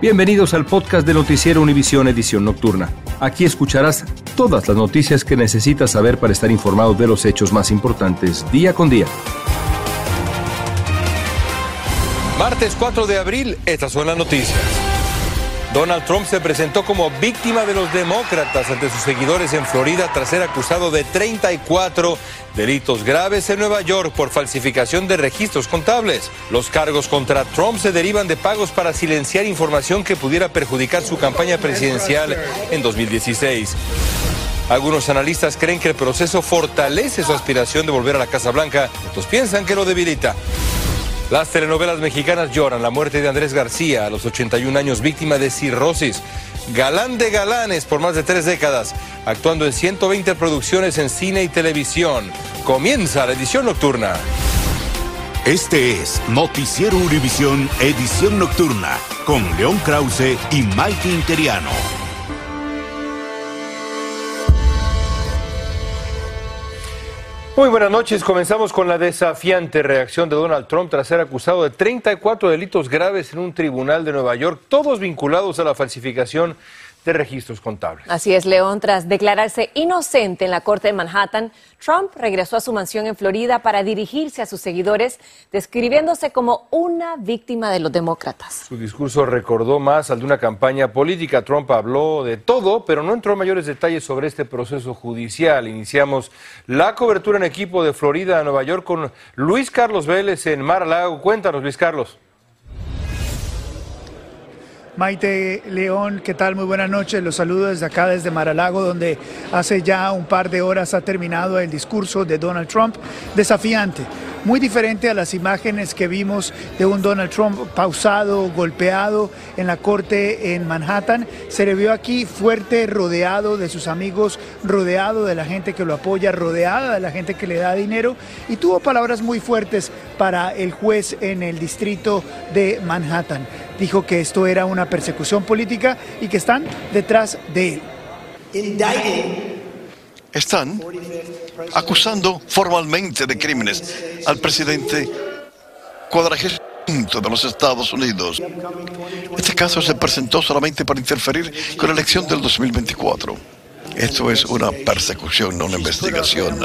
Bienvenidos al podcast de Noticiero Univisión Edición Nocturna. Aquí escucharás todas las noticias que necesitas saber para estar informado de los hechos más importantes día con día. Martes 4 de abril, estas son las noticias. Donald Trump se presentó como víctima de los demócratas ante sus seguidores en Florida tras ser acusado de 34 delitos graves en Nueva York por falsificación de registros contables. Los cargos contra Trump se derivan de pagos para silenciar información que pudiera perjudicar su campaña presidencial en 2016. Algunos analistas creen que el proceso fortalece su aspiración de volver a la Casa Blanca, otros piensan que lo debilita. Las telenovelas mexicanas lloran la muerte de Andrés García a los 81 años, víctima de cirrosis. Galán de galanes por más de tres décadas, actuando en 120 producciones en cine y televisión. Comienza la edición nocturna. Este es Noticiero Univisión Edición Nocturna con León Krause y Mike Interiano. Muy buenas noches. Comenzamos con la desafiante reacción de Donald Trump tras ser acusado de 34 delitos graves en un tribunal de Nueva York, todos vinculados a la falsificación de registros contables. Así es, León. Tras declararse inocente en la corte de Manhattan, Trump regresó a su mansión en Florida para dirigirse a sus seguidores, describiéndose como una víctima de los demócratas. Su discurso recordó más al de una campaña política. Trump habló de todo, pero no entró en mayores detalles sobre este proceso judicial. Iniciamos la cobertura en equipo de Florida a Nueva York con Luis Carlos Vélez en Mar a Lago. Cuéntanos, Luis Carlos. Maite León, ¿qué tal? Muy buenas noches. Los saludo desde acá, desde Maralago, donde hace ya un par de horas ha terminado el discurso de Donald Trump desafiante. Muy diferente a las imágenes que vimos de un Donald Trump pausado, golpeado en la corte en Manhattan. Se le vio aquí fuerte, rodeado de sus amigos, rodeado de la gente que lo apoya, rodeada de la gente que le da dinero y tuvo palabras muy fuertes para el juez en el distrito de Manhattan dijo que esto era una persecución política y que están detrás de él. Están acusando formalmente de crímenes al presidente cuadragésimo de los Estados Unidos. Este caso se presentó solamente para interferir con la elección del 2024. Esto es una persecución, no una investigación.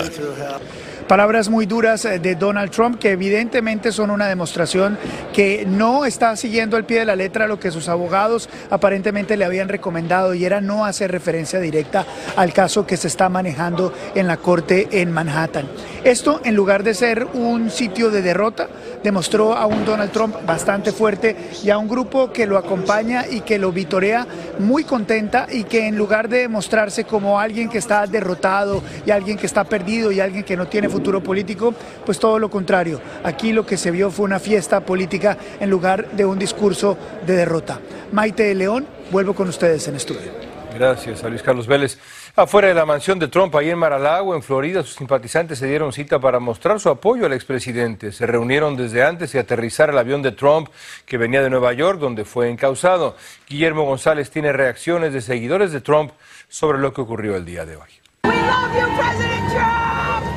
Palabras muy duras eh, de Donald Trump que evidentemente son una demostración que no está siguiendo al pie de la letra lo que sus abogados aparentemente le habían recomendado y era no hacer referencia directa al caso que se está manejando en la corte en Manhattan. Esto, en lugar de ser un sitio de derrota, demostró a un Donald Trump bastante fuerte y a un grupo que lo acompaña y que lo vitorea muy contenta y que en lugar de mostrarse como alguien que está derrotado y alguien que está perdido y alguien que no tiene futuro político, pues todo lo contrario. Aquí lo que se vio fue una fiesta política en lugar de un discurso de derrota. Maite León, vuelvo con ustedes en estudio. Gracias a Luis Carlos Vélez. Afuera de la mansión de Trump, ahí en Mar-a-Lago, en Florida, sus simpatizantes se dieron cita para mostrar su apoyo al expresidente. Se reunieron desde antes de aterrizar el avión de Trump que venía de Nueva York, donde fue encausado. Guillermo González tiene reacciones de seguidores de Trump sobre lo que ocurrió el día de hoy.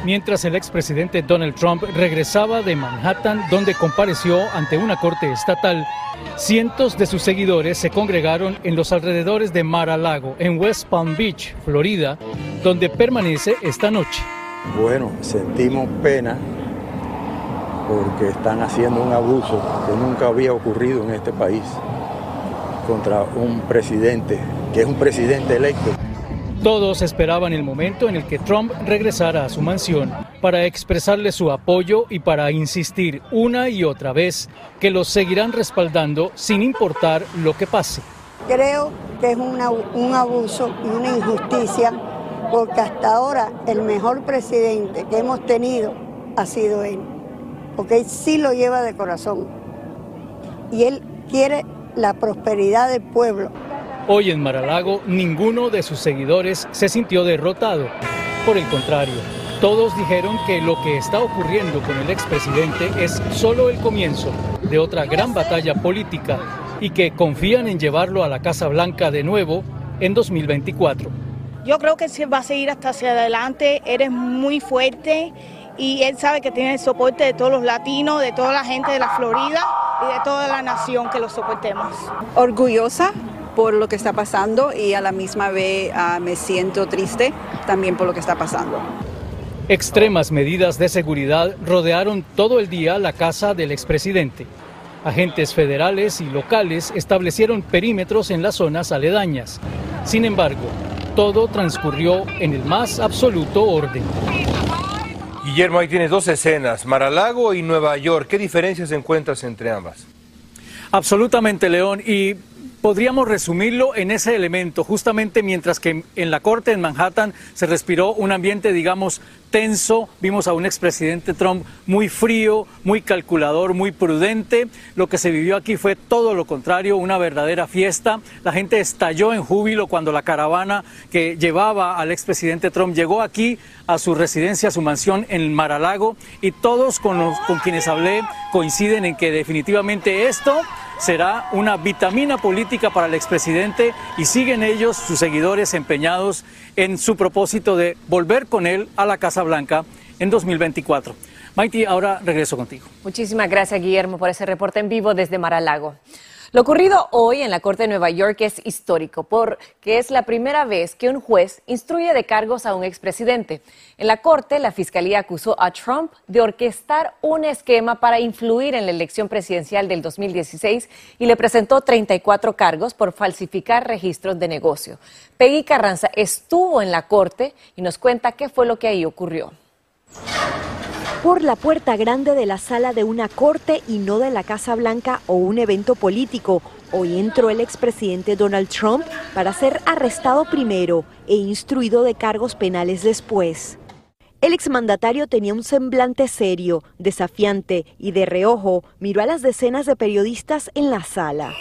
Mientras el expresidente Donald Trump regresaba de Manhattan, donde compareció ante una corte estatal, cientos de sus seguidores se congregaron en los alrededores de Mar-a-Lago, en West Palm Beach, Florida, donde permanece esta noche. Bueno, sentimos pena porque están haciendo un abuso que nunca había ocurrido en este país contra un presidente, que es un presidente electo. Todos esperaban el momento en el que Trump regresara a su mansión para expresarle su apoyo y para insistir una y otra vez que los seguirán respaldando sin importar lo que pase. Creo que es un abuso y una injusticia porque hasta ahora el mejor presidente que hemos tenido ha sido él, porque él sí lo lleva de corazón y él quiere la prosperidad del pueblo. Hoy en Maralago ninguno de sus seguidores se sintió derrotado. Por el contrario, todos dijeron que lo que está ocurriendo con el expresidente es solo el comienzo de otra gran batalla política y que confían en llevarlo a la Casa Blanca de nuevo en 2024. Yo creo que va a seguir hasta hacia adelante, eres muy fuerte y él sabe que tiene el soporte de todos los latinos, de toda la gente de la Florida y de toda la nación que lo soportemos. Orgullosa por lo que está pasando y a la misma vez ah, me siento triste también por lo que está pasando. Extremas medidas de seguridad rodearon todo el día la casa del expresidente. Agentes federales y locales establecieron perímetros en las zonas aledañas. Sin embargo, todo transcurrió en el más absoluto orden. Guillermo, ahí tienes dos escenas, Maralago y Nueva York. ¿Qué diferencias encuentras entre ambas? Absolutamente, León. Y podríamos resumirlo en ese elemento, justamente mientras que en la corte en Manhattan se respiró un ambiente, digamos, tenso, vimos a un expresidente Trump muy frío, muy calculador, muy prudente. Lo que se vivió aquí fue todo lo contrario, una verdadera fiesta. La gente estalló en júbilo cuando la caravana que llevaba al expresidente Trump llegó aquí a su residencia, a su mansión en Mar-a-Lago y todos con, quienes hablé coinciden en que definitivamente esto será una vitamina política para el expresidente y siguen ellos, sus seguidores, empeñados en su propósito de volver con él a la Casa Blanca en 2024. Maiti, ahora regreso contigo. Muchísimas gracias, Guillermo, por ese reporte en vivo desde Mar-a-Lago. Lo ocurrido hoy en la Corte de Nueva York es histórico porque es la primera vez que un juez instruye de cargos a un expresidente. En la Corte, la Fiscalía acusó a Trump de orquestar un esquema para influir en la elección presidencial del 2016 y le presentó 34 cargos por falsificar registros de negocio. Peggy Carranza estuvo en la Corte y nos cuenta qué fue lo que ahí ocurrió por la puerta grande de la sala de una corte y no de la Casa Blanca o un evento político. Hoy entró el expresidente Donald Trump para ser arrestado primero e instruido de cargos penales después. El exmandatario tenía un semblante serio, desafiante y de reojo miró a las decenas de periodistas en la sala.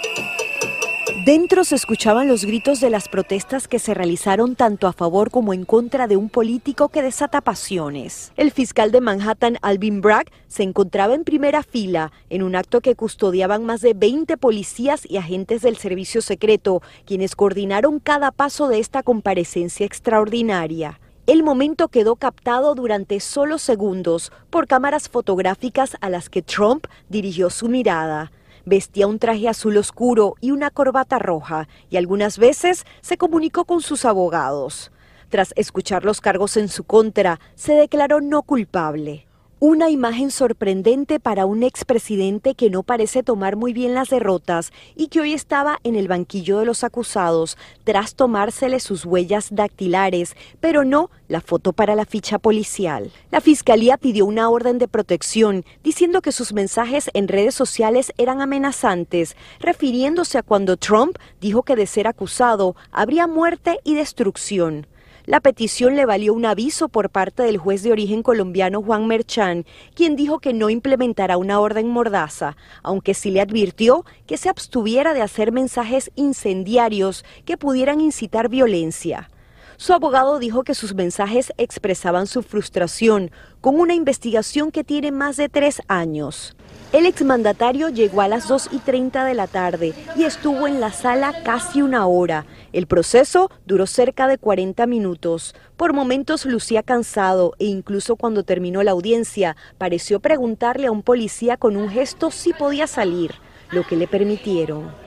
Dentro se escuchaban los gritos de las protestas que se realizaron tanto a favor como en contra de un político que desata pasiones. El fiscal de Manhattan, Alvin Bragg, se encontraba en primera fila en un acto que custodiaban más de 20 policías y agentes del servicio secreto, quienes coordinaron cada paso de esta comparecencia extraordinaria. El momento quedó captado durante solo segundos por cámaras fotográficas a las que Trump dirigió su mirada. Vestía un traje azul oscuro y una corbata roja y algunas veces se comunicó con sus abogados. Tras escuchar los cargos en su contra, se declaró no culpable. Una imagen sorprendente para un expresidente que no parece tomar muy bien las derrotas y que hoy estaba en el banquillo de los acusados tras tomársele sus huellas dactilares, pero no la foto para la ficha policial. La fiscalía pidió una orden de protección diciendo que sus mensajes en redes sociales eran amenazantes, refiriéndose a cuando Trump dijo que de ser acusado habría muerte y destrucción. La petición le valió un aviso por parte del juez de origen colombiano Juan Merchán, quien dijo que no implementará una orden mordaza, aunque sí le advirtió que se abstuviera de hacer mensajes incendiarios que pudieran incitar violencia. Su abogado dijo que sus mensajes expresaban su frustración con una investigación que tiene más de tres años. El exmandatario llegó a las 2 y 30 de la tarde y estuvo en la sala casi una hora. El proceso duró cerca de 40 minutos. Por momentos lucía cansado e incluso cuando terminó la audiencia pareció preguntarle a un policía con un gesto si podía salir, lo que le permitieron.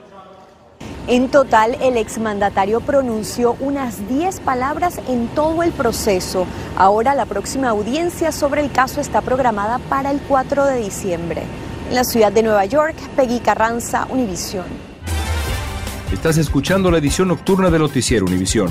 En total, el exmandatario pronunció unas 10 palabras en todo el proceso. Ahora la próxima audiencia sobre el caso está programada para el 4 de diciembre. En la ciudad de Nueva York, Peggy Carranza, Univisión. Estás escuchando la edición nocturna de Noticiero Univisión.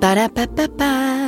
Ba-da-ba-ba-ba.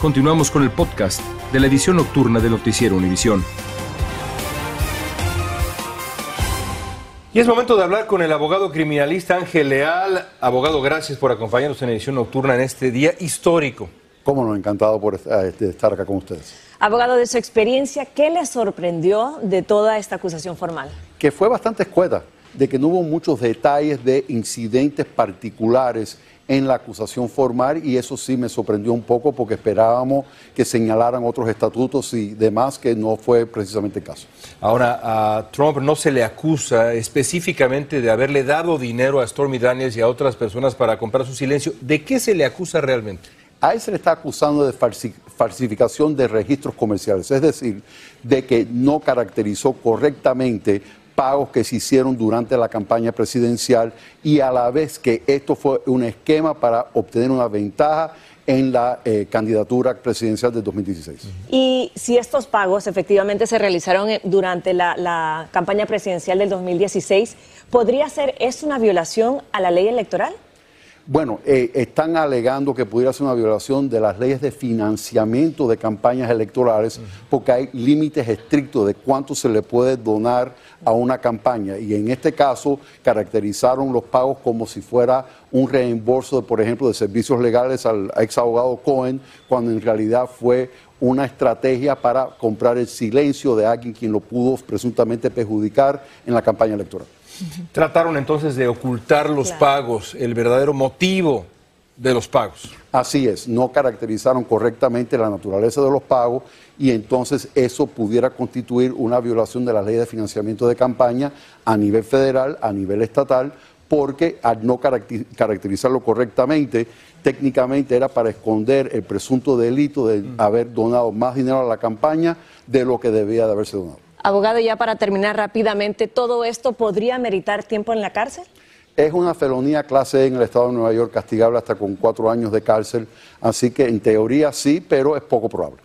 Continuamos con el podcast de la edición nocturna de Noticiero Univisión. Y es momento de hablar con el abogado criminalista Ángel Leal. Abogado, gracias por acompañarnos en edición nocturna en este día histórico. Cómo no, encantado por estar acá con ustedes. Abogado, de su experiencia, ¿qué le sorprendió de toda esta acusación formal? Que fue bastante escueta, de que no hubo muchos detalles de incidentes particulares en la acusación formal y eso sí me sorprendió un poco porque esperábamos que señalaran otros estatutos y demás que no fue precisamente el caso. Ahora, a Trump no se le acusa específicamente de haberle dado dinero a Stormy Daniels y a otras personas para comprar su silencio. ¿De qué se le acusa realmente? A él se le está acusando de falsificación de registros comerciales, es decir, de que no caracterizó correctamente pagos que se hicieron durante la campaña presidencial y a la vez que esto fue un esquema para obtener una ventaja en la eh, candidatura presidencial de 2016. Y si estos pagos efectivamente se realizaron eh, durante la, la campaña presidencial del 2016, ¿podría ser esto una violación a la ley electoral? Bueno, eh, están alegando que pudiera ser una violación de las leyes de financiamiento de campañas electorales porque hay límites estrictos de cuánto se le puede donar a una campaña y en este caso caracterizaron los pagos como si fuera un reembolso, de, por ejemplo, de servicios legales al ex abogado Cohen, cuando en realidad fue una estrategia para comprar el silencio de alguien quien lo pudo presuntamente perjudicar en la campaña electoral. Trataron entonces de ocultar los pagos, el verdadero motivo de los pagos. Así es, no caracterizaron correctamente la naturaleza de los pagos y entonces eso pudiera constituir una violación de la ley de financiamiento de campaña a nivel federal, a nivel estatal, porque al no caracterizarlo correctamente, técnicamente era para esconder el presunto delito de haber donado más dinero a la campaña de lo que debía de haberse donado. Abogado, ya para terminar rápidamente, ¿todo esto podría meritar tiempo en la cárcel? Es una felonía clase E en el estado de Nueva York, castigable hasta con cuatro años de cárcel, así que en teoría sí, pero es poco probable.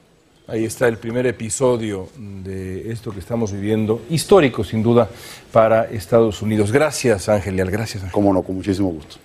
Ahí está el primer episodio de esto que estamos viviendo, histórico sin duda para Estados Unidos. Gracias, Ángel Leal, gracias. Ángel. Cómo no, con muchísimo gusto.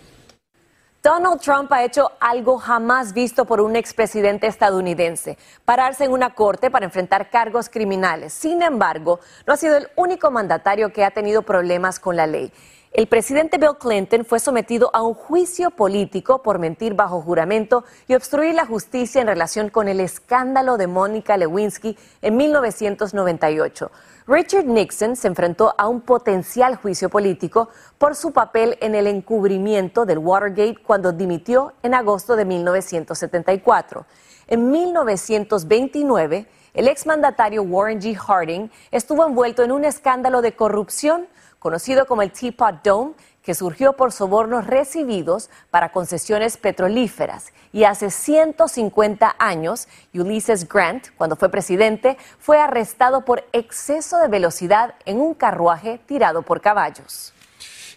Donald Trump ha hecho algo jamás visto por un expresidente estadounidense, pararse en una corte para enfrentar cargos criminales. Sin embargo, no ha sido el único mandatario que ha tenido problemas con la ley. El presidente Bill Clinton fue sometido a un juicio político por mentir bajo juramento y obstruir la justicia en relación con el escándalo de Mónica Lewinsky en 1998. Richard Nixon se enfrentó a un potencial juicio político por su papel en el encubrimiento del Watergate cuando dimitió en agosto de 1974. En 1929, el exmandatario Warren G. Harding estuvo envuelto en un escándalo de corrupción conocido como el Teapot Dome, que surgió por sobornos recibidos para concesiones petrolíferas. Y hace 150 años, Ulysses Grant, cuando fue presidente, fue arrestado por exceso de velocidad en un carruaje tirado por caballos.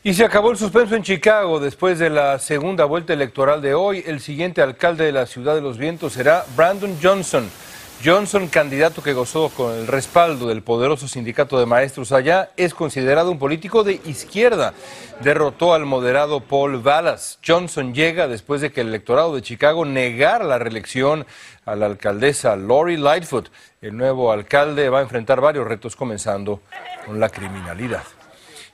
Y se acabó el suspenso en Chicago después de la segunda vuelta electoral de hoy. El siguiente alcalde de la ciudad de los vientos será Brandon Johnson. Johnson, candidato que gozó con el respaldo del poderoso sindicato de maestros allá, es considerado un político de izquierda. Derrotó al moderado Paul Vallas. Johnson llega después de que el electorado de Chicago negara la reelección a la alcaldesa Lori Lightfoot. El nuevo alcalde va a enfrentar varios retos, comenzando con la criminalidad.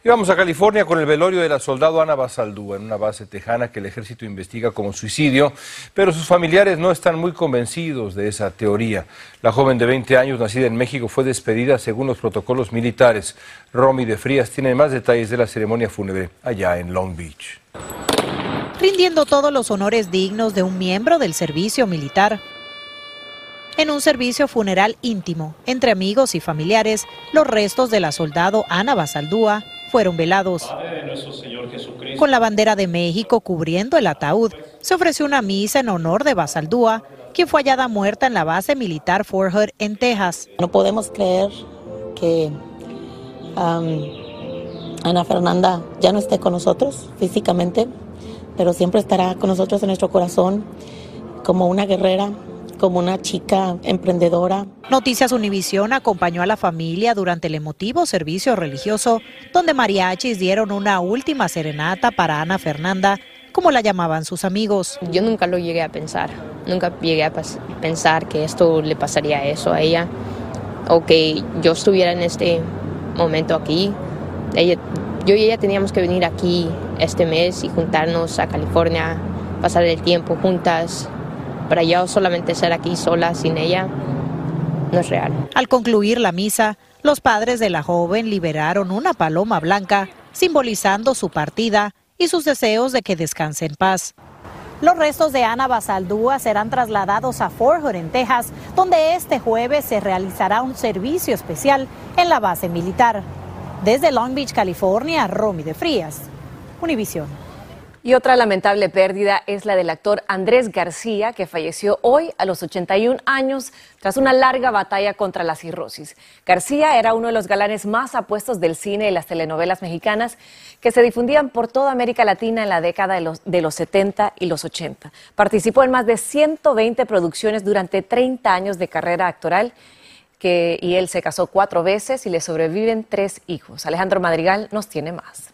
Y vamos a California con el velorio de la soldado Ana Basaldúa en una base tejana que el ejército investiga como suicidio, pero sus familiares no están muy convencidos de esa teoría. La joven de 20 años, nacida en México, fue despedida según los protocolos militares. Romy de Frías tiene más detalles de la ceremonia fúnebre allá en Long Beach. Rindiendo todos los honores dignos de un miembro del servicio militar. En un servicio funeral íntimo, entre amigos y familiares, los restos de la soldado Ana Basaldúa fueron velados. Con la bandera de México cubriendo el ataúd, se ofreció una misa en honor de Basaldúa, quien fue hallada muerta en la base militar Fort Hood en Texas. No podemos creer que Ana Fernanda ya no esté con nosotros físicamente, pero siempre estará con nosotros en nuestro corazón como una guerrera, como una chica emprendedora. Noticias Univisión acompañó a la familia durante el emotivo servicio religioso, donde mariachis dieron una última serenata para Ana Fernanda, como la llamaban sus amigos. Yo nunca lo llegué a pensar, nunca llegué a pensar que esto le pasaría eso a ella, o que yo estuviera en este momento aquí. Ella, yo y ella teníamos que venir aquí este mes y juntarnos a California, pasar el tiempo juntas, para yo solamente ser aquí sola sin ella no es real. Al concluir la misa, los padres de la joven liberaron una paloma blanca, simbolizando su partida y sus deseos de que descanse en paz. Los restos de Ana Basaldúa serán trasladados a Fort Hood, en Texas, donde este jueves se realizará un servicio especial en la base militar. Desde Long Beach, California, Romy de Frías, Univisión. Y otra lamentable pérdida es la del actor Andrés García, que falleció hoy a los 81 años tras una larga batalla contra la cirrosis. García era uno de los galanes más apuestos del cine y las telenovelas mexicanas que se difundían por toda América Latina en la década de los, de los 70 y los 80. Participó en más de 120 producciones durante 30 años de carrera actoral y él se casó cuatro veces y le sobreviven tres hijos. Alejandro Madrigal nos tiene más.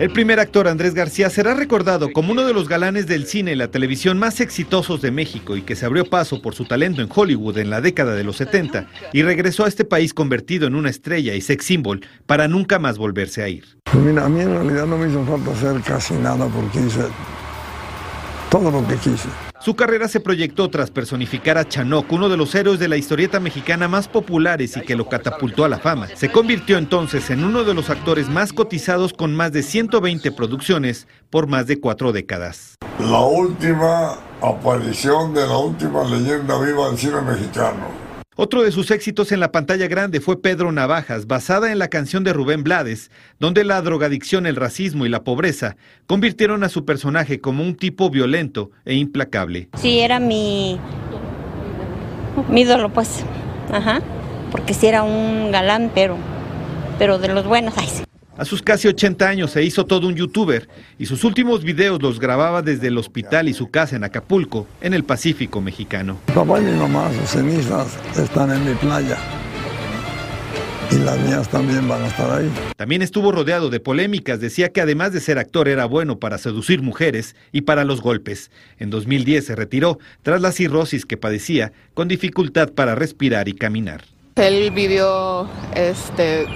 El primer actor Andrés García será recordado como uno de los galanes del cine y la televisión más exitosos de México y que se abrió paso por su talento en Hollywood en la década de los 70 y regresó a este país convertido en una estrella y sex symbol para nunca más volverse a ir. Pues mira, a mí en realidad no me hizo falta hacer casi nada porque hice todo lo que quise. Su carrera se proyectó tras personificar a Chanoc, uno de los héroes de la historieta mexicana más populares y que lo catapultó a la fama. Se convirtió entonces en uno de los actores más cotizados con más de 120 producciones por más de cuatro décadas. La última aparición de la última leyenda viva del cine mexicano. Otro de sus éxitos en la pantalla grande fue Pedro Navajas, basada en la canción de Rubén Blades, donde la drogadicción, el racismo y la pobreza convirtieron a su personaje como un tipo violento e implacable. Sí, era mi, mi ídolo, pues. Ajá. Porque sí era un galán, pero, pero de los buenos. Ay, sí. A sus casi 80 años se hizo todo un youtuber y sus últimos videos los grababa desde el hospital y su casa en Acapulco, en el Pacífico mexicano. Mi papá y mi mamá, sus cenizas están en mi playa. y las mías también van a estar ahí. También estuvo rodeado de polémicas. Decía que además de ser actor era bueno para seducir mujeres y para los golpes. En 2010 se retiró tras la cirrosis que padecía con dificultad para respirar y caminar. Él vivió este,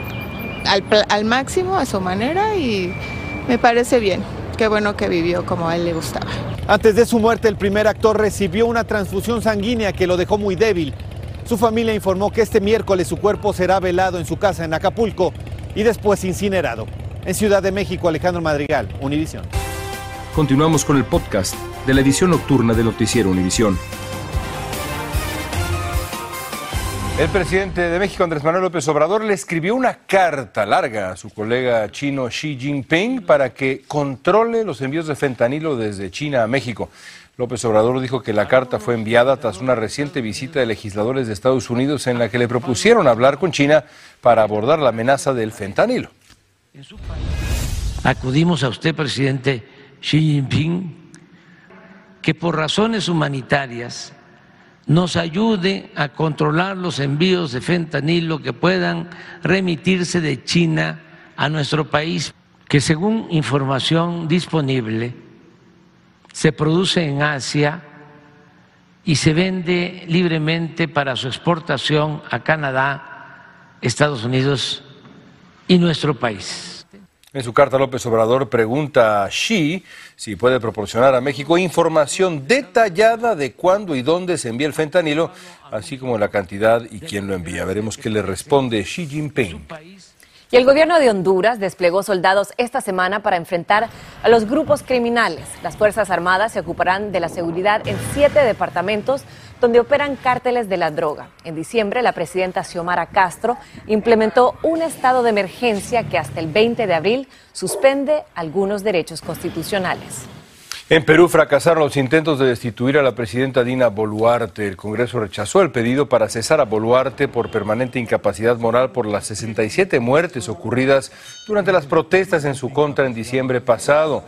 al, al máximo a su manera y me parece bien. Qué bueno que vivió como a él le gustaba. Antes de su muerte, el primer actor recibió una transfusión sanguínea que lo dejó muy débil. Su familia informó que este miércoles su cuerpo será velado en su casa en Acapulco y después incinerado. En Ciudad de México, Alejandro Madrigal, Univisión. Continuamos con el podcast de la edición nocturna de Noticiero Univisión. El presidente de México, Andrés Manuel López Obrador, le escribió una carta larga a su colega chino Xi Jinping para que controle los envíos de fentanilo desde China a México. López Obrador dijo que la carta fue enviada tras una reciente visita de legisladores de Estados Unidos en la que le propusieron hablar con China para abordar la amenaza del fentanilo. Acudimos a usted, presidente Xi Jinping, que por razones humanitarias nos ayude a controlar los envíos de fentanilo que puedan remitirse de China a nuestro país, que según información disponible se produce en Asia y se vende libremente para su exportación a Canadá, Estados Unidos y nuestro país. En su carta, López Obrador pregunta a Xi si puede proporcionar a México información detallada de cuándo y dónde se envía el fentanilo, así como la cantidad y quién lo envía. Veremos qué le responde Xi Jinping. Y el gobierno de Honduras desplegó soldados esta semana para enfrentar a los grupos criminales. Las Fuerzas Armadas se ocuparán de la seguridad en siete departamentos donde operan cárteles de la droga. En diciembre, la presidenta Xiomara Castro implementó un estado de emergencia que hasta el 20 de abril suspende algunos derechos constitucionales. En Perú fracasaron los intentos de destituir a la presidenta Dina Boluarte. El Congreso rechazó el pedido para cesar a Boluarte por permanente incapacidad moral por las 67 muertes ocurridas durante las protestas en su contra en diciembre pasado.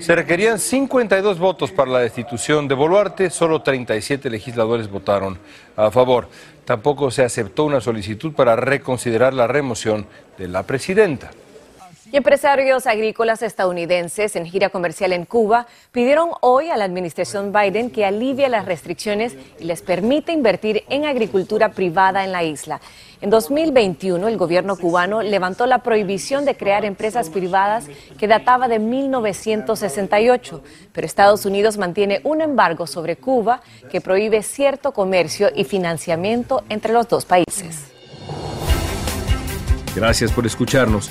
Se requerían 52 votos para la destitución de Boluarte, solo 37 legisladores votaron a favor. Tampoco se aceptó una solicitud para reconsiderar la remoción de la presidenta. Empresarios agrícolas estadounidenses en gira comercial en Cuba pidieron hoy a la administración Biden que alivie las restricciones y les permita invertir en agricultura privada en la isla. En 2021, el gobierno cubano levantó la prohibición de crear empresas privadas que databa de 1968, pero Estados Unidos mantiene un embargo sobre Cuba que prohíbe cierto comercio y financiamiento entre los dos países. Gracias por escucharnos.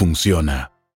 funciona.